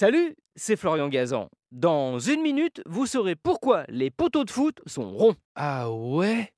Salut, c'est Florian Gazan. Dans une minute, vous saurez pourquoi les poteaux de foot sont ronds. Ah ouais?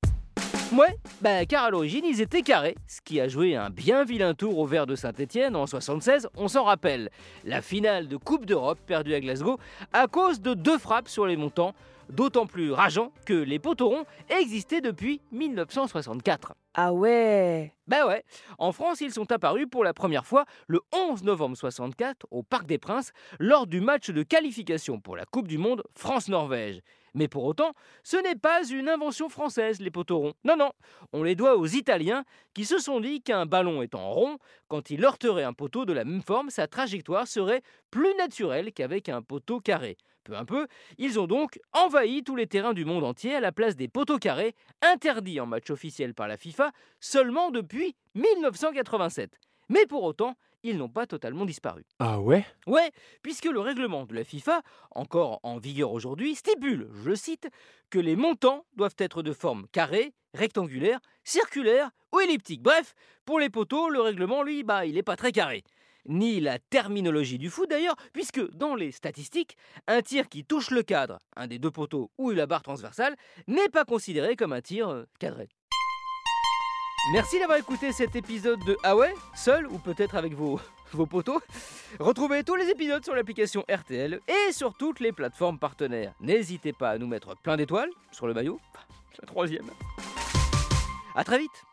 Ouais, bah car à l'origine ils étaient carrés, ce qui a joué un bien vilain tour au vert de Saint-Etienne en 76, on s'en rappelle. La finale de Coupe d'Europe perdue à Glasgow à cause de deux frappes sur les montants, d'autant plus rageant que les poteaux ronds existaient depuis 1964. Ah ouais Bah ouais, en France ils sont apparus pour la première fois le 11 novembre 64 au Parc des Princes lors du match de qualification pour la Coupe du Monde France-Norvège. Mais pour autant, ce n'est pas une invention française, les poteaux ronds. Non, non, on les doit aux Italiens qui se sont dit qu'un ballon étant rond, quand il heurterait un poteau de la même forme, sa trajectoire serait plus naturelle qu'avec un poteau carré. Peu à peu, ils ont donc envahi tous les terrains du monde entier à la place des poteaux carrés, interdits en match officiel par la FIFA seulement depuis 1987. Mais pour autant, ils n'ont pas totalement disparu. Ah ouais? Ouais, puisque le règlement de la FIFA, encore en vigueur aujourd'hui, stipule, je cite, que les montants doivent être de forme carrée, rectangulaire, circulaire ou elliptique. Bref, pour les poteaux, le règlement, lui, bah, il n'est pas très carré. Ni la terminologie du foot d'ailleurs, puisque dans les statistiques, un tir qui touche le cadre, un des deux poteaux ou la barre transversale, n'est pas considéré comme un tir euh, cadré. Merci d'avoir écouté cet épisode de Ah seul ou peut-être avec vos, vos poteaux. Retrouvez tous les épisodes sur l'application RTL et sur toutes les plateformes partenaires. N'hésitez pas à nous mettre plein d'étoiles sur le maillot, la troisième. A très vite